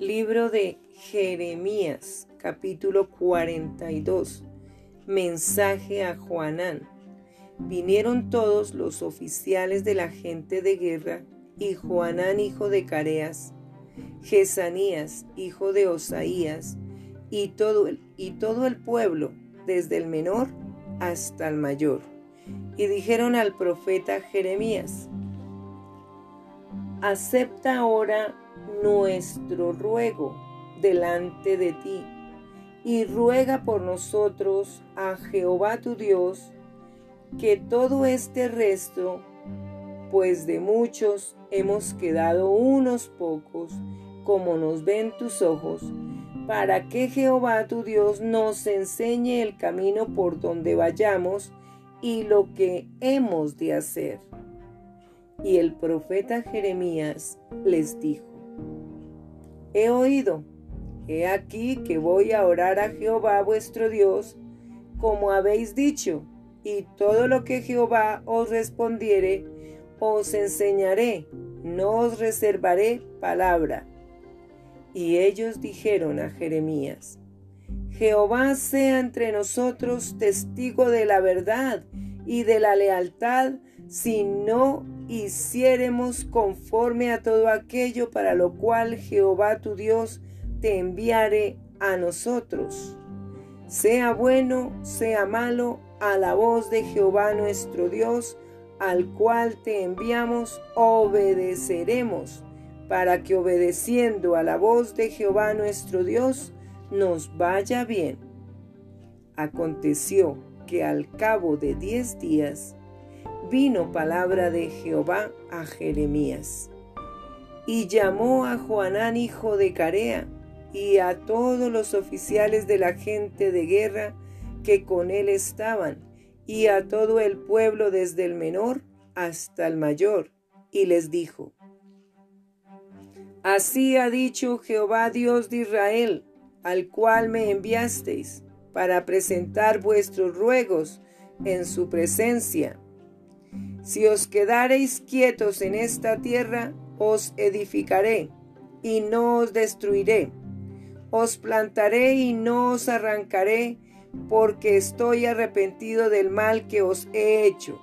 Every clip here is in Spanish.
Libro de Jeremías, capítulo 42. Mensaje a Juanán. Vinieron todos los oficiales de la gente de guerra y Juanán, hijo de Careas, Jesanías, hijo de Osaías, y todo, el, y todo el pueblo, desde el menor hasta el mayor. Y dijeron al profeta Jeremías, acepta ahora nuestro ruego delante de ti y ruega por nosotros a Jehová tu Dios que todo este resto, pues de muchos hemos quedado unos pocos, como nos ven tus ojos, para que Jehová tu Dios nos enseñe el camino por donde vayamos y lo que hemos de hacer. Y el profeta Jeremías les dijo, He oído, he aquí que voy a orar a Jehová vuestro Dios, como habéis dicho, y todo lo que Jehová os respondiere, os enseñaré, no os reservaré palabra. Y ellos dijeron a Jeremías, Jehová sea entre nosotros testigo de la verdad y de la lealtad, si no hiciéremos conforme a todo aquello para lo cual Jehová tu Dios te enviare a nosotros. Sea bueno, sea malo, a la voz de Jehová nuestro Dios, al cual te enviamos, obedeceremos, para que obedeciendo a la voz de Jehová nuestro Dios, nos vaya bien. Aconteció que al cabo de diez días, vino palabra de Jehová a Jeremías. Y llamó a Juanán hijo de Carea y a todos los oficiales de la gente de guerra que con él estaban, y a todo el pueblo desde el menor hasta el mayor, y les dijo, Así ha dicho Jehová Dios de Israel, al cual me enviasteis, para presentar vuestros ruegos en su presencia si os quedareis quietos en esta tierra, os edificaré y no os destruiré. Os plantaré y no os arrancaré, porque estoy arrepentido del mal que os he hecho.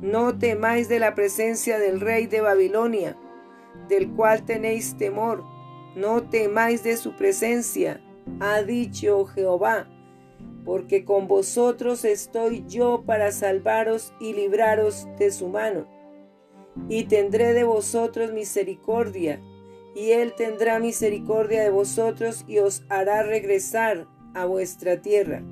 No temáis de la presencia del rey de Babilonia, del cual tenéis temor. No temáis de su presencia, ha dicho Jehová porque con vosotros estoy yo para salvaros y libraros de su mano. Y tendré de vosotros misericordia, y él tendrá misericordia de vosotros y os hará regresar a vuestra tierra.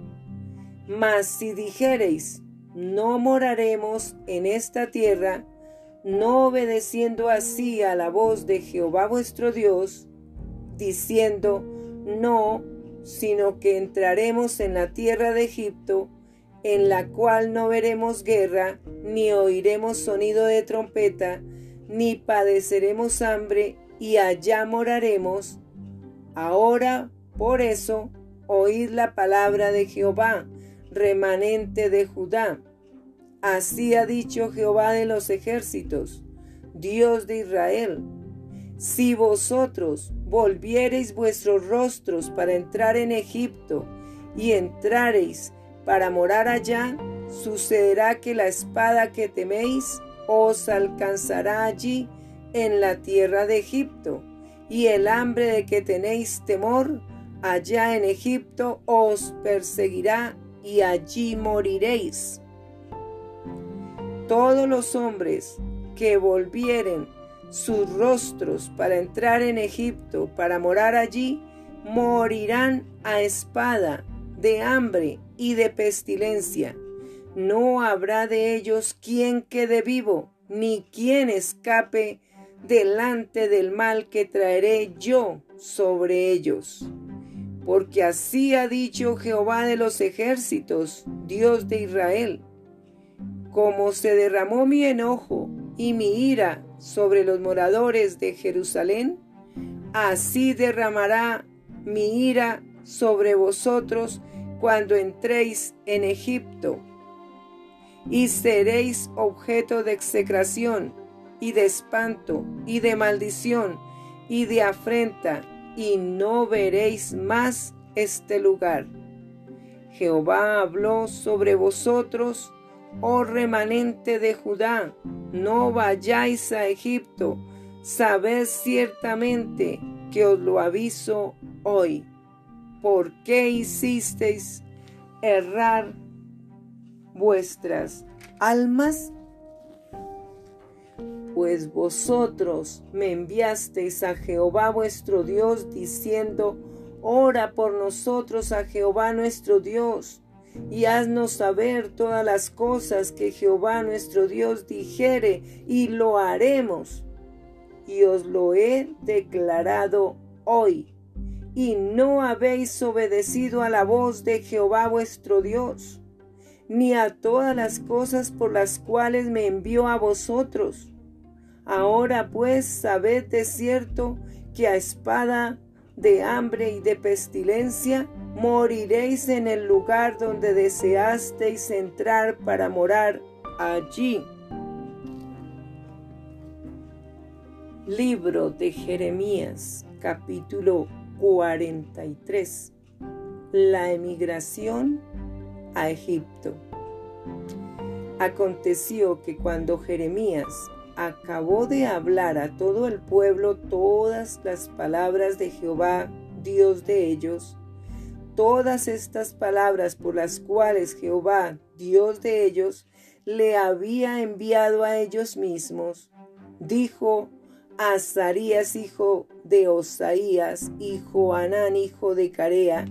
Mas si dijereis, no moraremos en esta tierra, no obedeciendo así a la voz de Jehová vuestro Dios, diciendo, no sino que entraremos en la tierra de Egipto, en la cual no veremos guerra, ni oiremos sonido de trompeta, ni padeceremos hambre, y allá moraremos. Ahora, por eso, oíd la palabra de Jehová, remanente de Judá. Así ha dicho Jehová de los ejércitos, Dios de Israel. Si vosotros volviereis vuestros rostros para entrar en Egipto y entrareis para morar allá, sucederá que la espada que teméis os alcanzará allí en la tierra de Egipto, y el hambre de que tenéis temor allá en Egipto os perseguirá y allí moriréis. Todos los hombres que volvieren sus rostros para entrar en Egipto, para morar allí, morirán a espada, de hambre y de pestilencia. No habrá de ellos quien quede vivo, ni quien escape delante del mal que traeré yo sobre ellos. Porque así ha dicho Jehová de los ejércitos, Dios de Israel. Como se derramó mi enojo y mi ira sobre los moradores de Jerusalén, así derramará mi ira sobre vosotros cuando entréis en Egipto, y seréis objeto de execración y de espanto y de maldición y de afrenta y no veréis más este lugar. Jehová habló sobre vosotros, oh remanente de Judá, no vayáis a Egipto, sabed ciertamente que os lo aviso hoy. ¿Por qué hicisteis errar vuestras almas? Pues vosotros me enviasteis a Jehová vuestro Dios diciendo, ora por nosotros a Jehová nuestro Dios, y haznos saber todas las cosas que Jehová nuestro Dios dijere, y lo haremos. Y os lo he declarado hoy, y no habéis obedecido a la voz de Jehová vuestro Dios, ni a todas las cosas por las cuales me envió a vosotros. Ahora pues sabed de cierto que a espada de hambre y de pestilencia, moriréis en el lugar donde deseasteis entrar para morar allí. Libro de Jeremías, capítulo 43. La emigración a Egipto. Aconteció que cuando Jeremías acabó de hablar a todo el pueblo todas las palabras de Jehová, Dios de ellos, todas estas palabras por las cuales Jehová, Dios de ellos, le había enviado a ellos mismos, dijo Azarías, hijo de Osaías, y Joanán, hijo de Carea,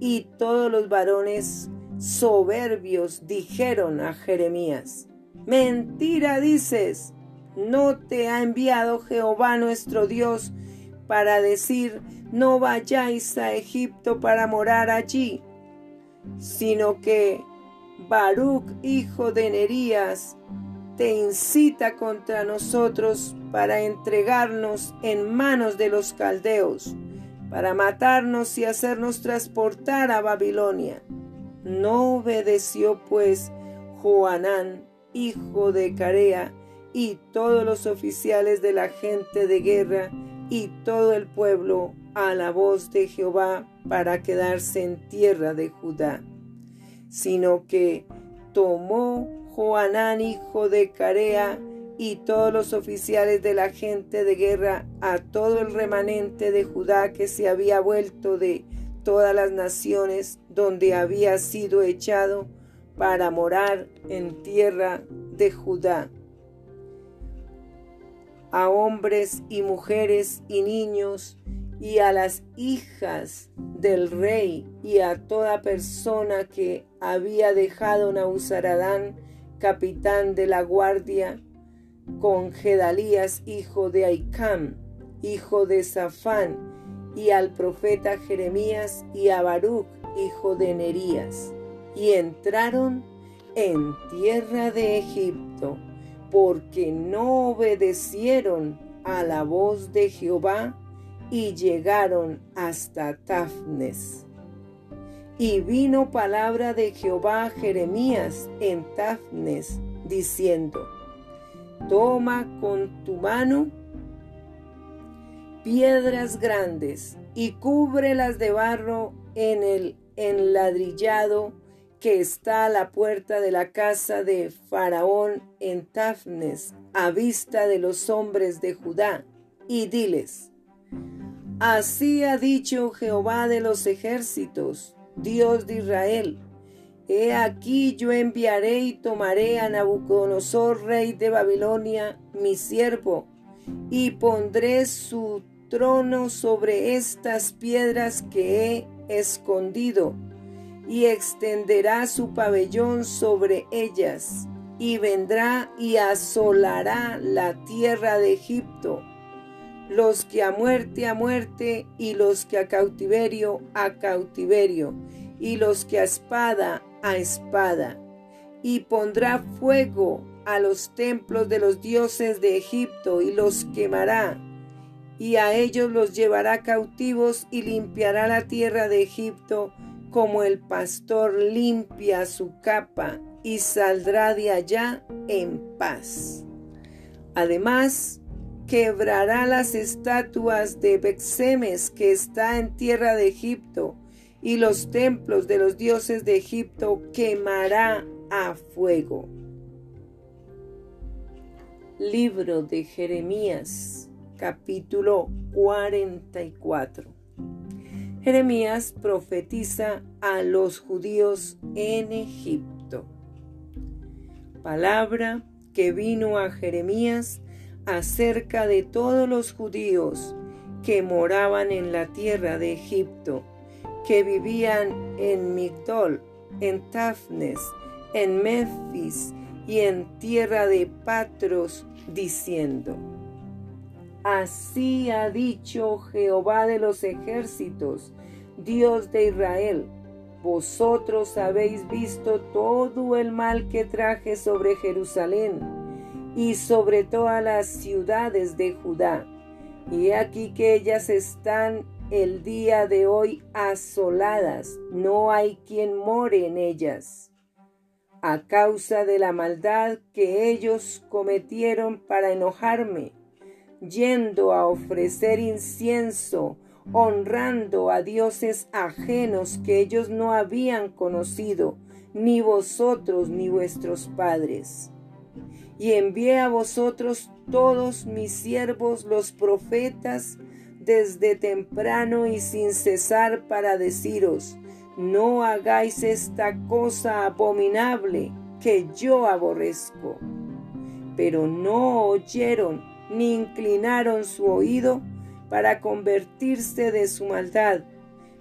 y todos los varones soberbios dijeron a Jeremías, Mentira dices, no te ha enviado Jehová nuestro Dios para decir, no vayáis a Egipto para morar allí, sino que Baruch, hijo de Nerías, te incita contra nosotros para entregarnos en manos de los caldeos, para matarnos y hacernos transportar a Babilonia. No obedeció pues Joanán, hijo de Carea, y todos los oficiales de la gente de guerra y todo el pueblo a la voz de Jehová para quedarse en tierra de Judá, sino que tomó Joanán hijo de Carea y todos los oficiales de la gente de guerra a todo el remanente de Judá que se había vuelto de todas las naciones donde había sido echado para morar en tierra de Judá. A hombres y mujeres y niños y a las hijas del rey y a toda persona que había dejado Nausaradán, capitán de la guardia, con Gedalías, hijo de Aicam, hijo de Safán, y al profeta Jeremías y a Baruch, hijo de Nerías, y entraron en tierra de Egipto porque no obedecieron a la voz de Jehová y llegaron hasta Tafnes. Y vino palabra de Jehová a Jeremías en Tafnes, diciendo, Toma con tu mano piedras grandes y cúbrelas de barro en el enladrillado que está a la puerta de la casa de Faraón en Tafnes, a vista de los hombres de Judá, y diles, Así ha dicho Jehová de los ejércitos, Dios de Israel, He aquí yo enviaré y tomaré a Nabucodonosor, rey de Babilonia, mi siervo, y pondré su trono sobre estas piedras que he escondido y extenderá su pabellón sobre ellas, y vendrá y asolará la tierra de Egipto, los que a muerte a muerte, y los que a cautiverio a cautiverio, y los que a espada a espada, y pondrá fuego a los templos de los dioses de Egipto, y los quemará, y a ellos los llevará cautivos, y limpiará la tierra de Egipto, como el pastor limpia su capa y saldrá de allá en paz. Además, quebrará las estatuas de Bexemes que está en tierra de Egipto, y los templos de los dioses de Egipto quemará a fuego. Libro de Jeremías, capítulo 44. Jeremías profetiza a los judíos en Egipto. Palabra que vino a Jeremías acerca de todos los judíos que moraban en la tierra de Egipto, que vivían en Migdol, en Tafnes, en Memphis y en tierra de Patros, diciendo, Así ha dicho Jehová de los ejércitos, Dios de Israel, vosotros habéis visto todo el mal que traje sobre Jerusalén y sobre todas las ciudades de Judá. Y aquí que ellas están el día de hoy asoladas, no hay quien more en ellas, a causa de la maldad que ellos cometieron para enojarme, yendo a ofrecer incienso, honrando a dioses ajenos que ellos no habían conocido, ni vosotros ni vuestros padres y envié a vosotros todos mis siervos los profetas desde temprano y sin cesar para deciros, no hagáis esta cosa abominable que yo aborrezco. Pero no oyeron ni inclinaron su oído para convertirse de su maldad,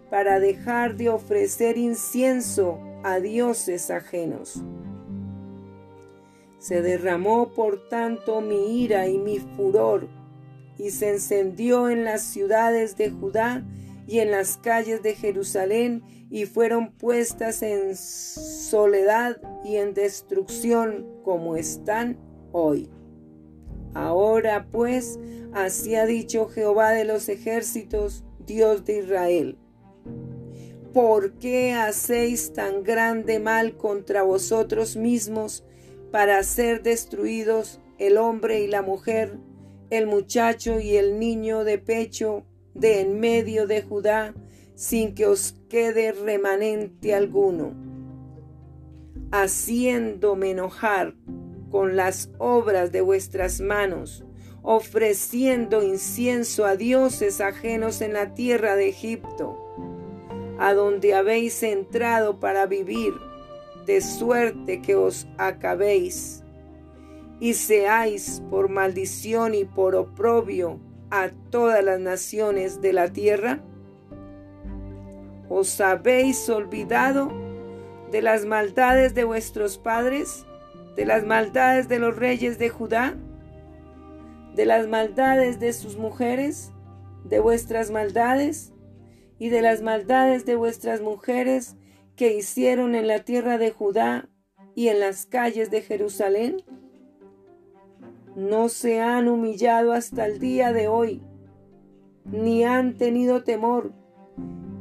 para dejar de ofrecer incienso a dioses ajenos. Se derramó por tanto mi ira y mi furor, y se encendió en las ciudades de Judá y en las calles de Jerusalén, y fueron puestas en soledad y en destrucción como están hoy. Ahora pues, así ha dicho Jehová de los ejércitos, Dios de Israel. ¿Por qué hacéis tan grande mal contra vosotros mismos para ser destruidos el hombre y la mujer, el muchacho y el niño de pecho de en medio de Judá, sin que os quede remanente alguno, haciéndome enojar con las obras de vuestras manos, ofreciendo incienso a dioses ajenos en la tierra de Egipto, a donde habéis entrado para vivir de suerte que os acabéis y seáis por maldición y por oprobio a todas las naciones de la tierra? ¿Os habéis olvidado de las maldades de vuestros padres, de las maldades de los reyes de Judá, de las maldades de sus mujeres, de vuestras maldades y de las maldades de vuestras mujeres que hicieron en la tierra de Judá y en las calles de Jerusalén? No se han humillado hasta el día de hoy, ni han tenido temor,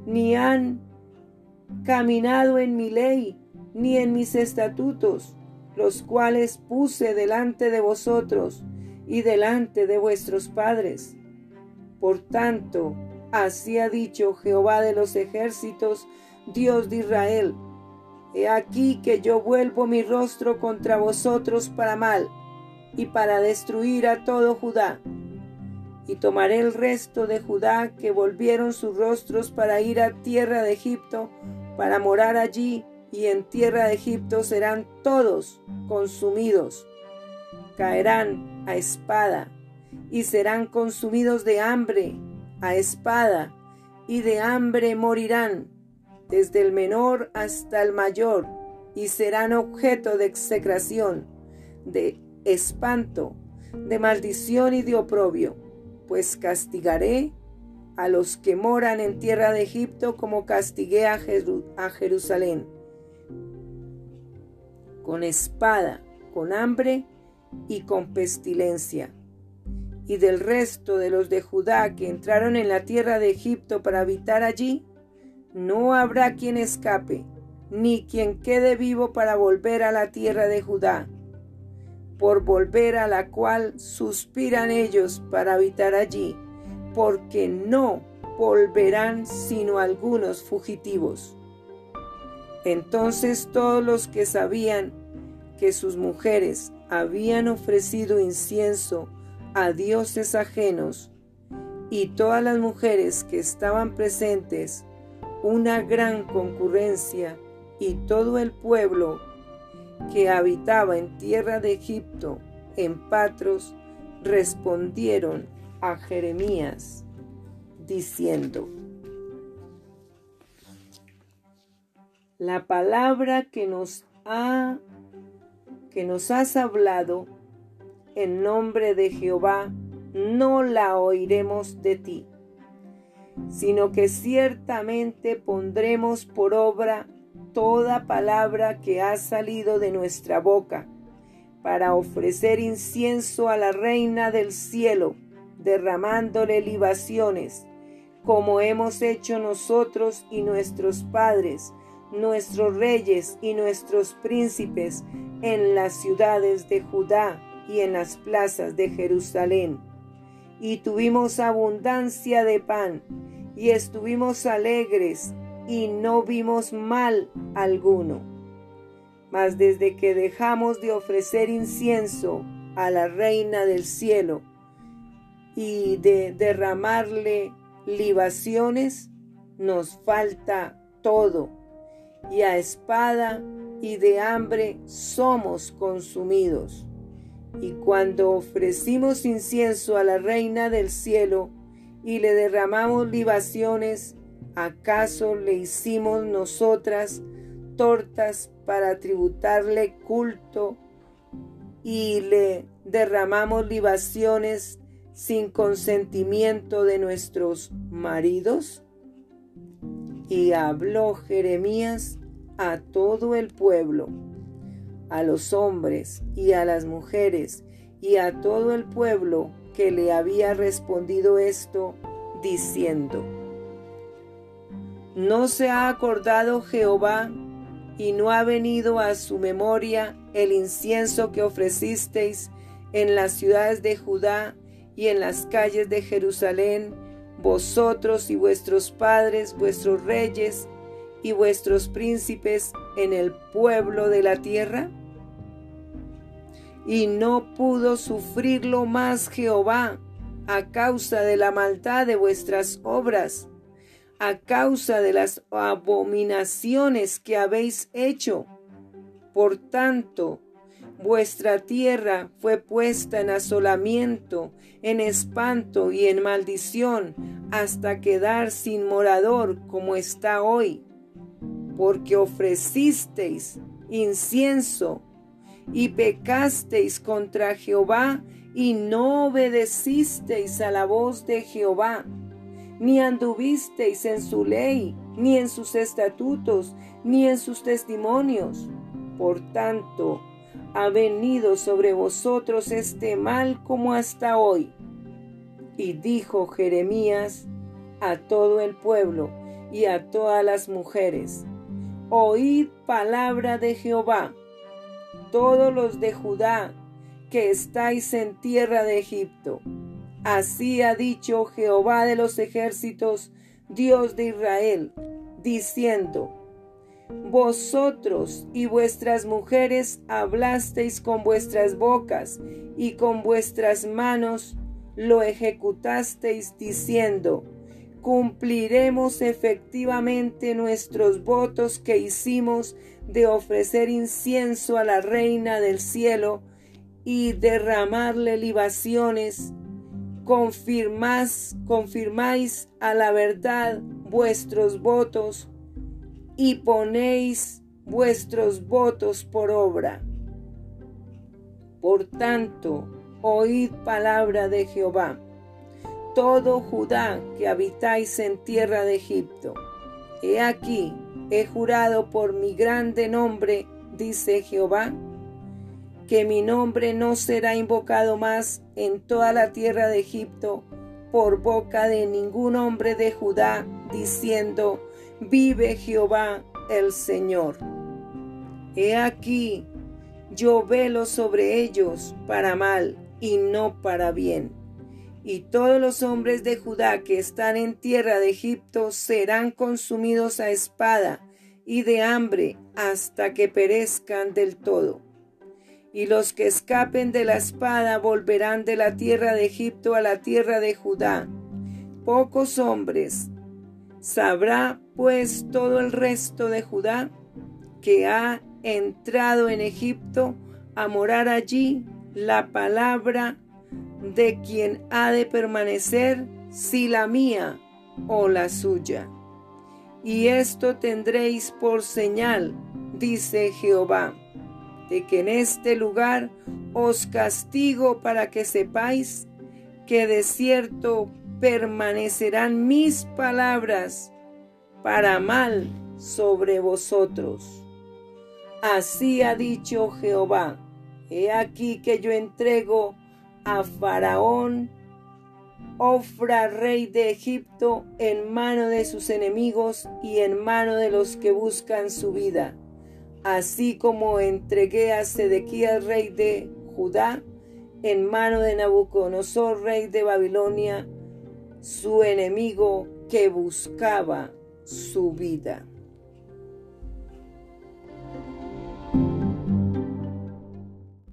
ni han caminado en mi ley, ni en mis estatutos, los cuales puse delante de vosotros y delante de vuestros padres. Por tanto, así ha dicho Jehová de los ejércitos, Dios de Israel, he aquí que yo vuelvo mi rostro contra vosotros para mal y para destruir a todo Judá. Y tomaré el resto de Judá que volvieron sus rostros para ir a tierra de Egipto, para morar allí, y en tierra de Egipto serán todos consumidos. Caerán a espada, y serán consumidos de hambre, a espada, y de hambre morirán desde el menor hasta el mayor, y serán objeto de execración, de espanto, de maldición y de oprobio, pues castigaré a los que moran en tierra de Egipto como castigué a, a Jerusalén, con espada, con hambre y con pestilencia. Y del resto de los de Judá que entraron en la tierra de Egipto para habitar allí, no habrá quien escape, ni quien quede vivo para volver a la tierra de Judá. por volver a la cual suspiran ellos para habitar allí, porque no volverán sino algunos fugitivos. Entonces todos los que sabían que sus mujeres habían ofrecido incienso a dioses ajenos, y todas las mujeres que estaban presentes, una gran concurrencia, y todo el pueblo que habitaba en tierra de Egipto, en Patros, respondieron a Jeremías, diciendo, La palabra que nos ha que nos has hablado en nombre de Jehová no la oiremos de ti, sino que ciertamente pondremos por obra toda palabra que ha salido de nuestra boca, para ofrecer incienso a la reina del cielo, derramándole libaciones, como hemos hecho nosotros y nuestros padres, nuestros reyes y nuestros príncipes en las ciudades de Judá y en las plazas de Jerusalén. Y tuvimos abundancia de pan, y estuvimos alegres, y no vimos mal alguno. Mas desde que dejamos de ofrecer incienso a la reina del cielo y de derramarle libaciones, nos falta todo, y a espada y de hambre somos consumidos. Y cuando ofrecimos incienso a la reina del cielo y le derramamos libaciones, ¿acaso le hicimos nosotras tortas para tributarle culto y le derramamos libaciones sin consentimiento de nuestros maridos? Y habló Jeremías a todo el pueblo a los hombres y a las mujeres y a todo el pueblo que le había respondido esto, diciendo, ¿No se ha acordado Jehová y no ha venido a su memoria el incienso que ofrecisteis en las ciudades de Judá y en las calles de Jerusalén, vosotros y vuestros padres, vuestros reyes y vuestros príncipes en el pueblo de la tierra? Y no pudo sufrirlo más Jehová a causa de la maldad de vuestras obras, a causa de las abominaciones que habéis hecho. Por tanto, vuestra tierra fue puesta en asolamiento, en espanto y en maldición, hasta quedar sin morador como está hoy, porque ofrecisteis incienso y pecasteis contra Jehová y no obedecisteis a la voz de Jehová, ni anduvisteis en su ley, ni en sus estatutos, ni en sus testimonios. Por tanto, ha venido sobre vosotros este mal como hasta hoy. Y dijo Jeremías a todo el pueblo y a todas las mujeres, Oíd palabra de Jehová todos los de Judá que estáis en tierra de Egipto. Así ha dicho Jehová de los ejércitos, Dios de Israel, diciendo, Vosotros y vuestras mujeres hablasteis con vuestras bocas y con vuestras manos lo ejecutasteis diciendo, cumpliremos efectivamente nuestros votos que hicimos de ofrecer incienso a la reina del cielo y derramarle libaciones, confirmás, confirmáis a la verdad vuestros votos y ponéis vuestros votos por obra. Por tanto, oíd palabra de Jehová, todo Judá que habitáis en tierra de Egipto. He aquí, He jurado por mi grande nombre, dice Jehová, que mi nombre no será invocado más en toda la tierra de Egipto por boca de ningún hombre de Judá, diciendo, vive Jehová el Señor. He aquí, yo velo sobre ellos para mal y no para bien. Y todos los hombres de Judá que están en tierra de Egipto serán consumidos a espada y de hambre hasta que perezcan del todo. Y los que escapen de la espada volverán de la tierra de Egipto a la tierra de Judá. Pocos hombres. ¿Sabrá pues todo el resto de Judá que ha entrado en Egipto a morar allí la palabra de quien ha de permanecer, si la mía o la suya. Y esto tendréis por señal, dice Jehová, de que en este lugar os castigo para que sepáis que de cierto permanecerán mis palabras para mal sobre vosotros. Así ha dicho Jehová, he aquí que yo entrego a Faraón, Ofra, rey de Egipto, en mano de sus enemigos y en mano de los que buscan su vida, así como entregué a Sedequías, rey de Judá, en mano de Nabucodonosor, rey de Babilonia, su enemigo que buscaba su vida.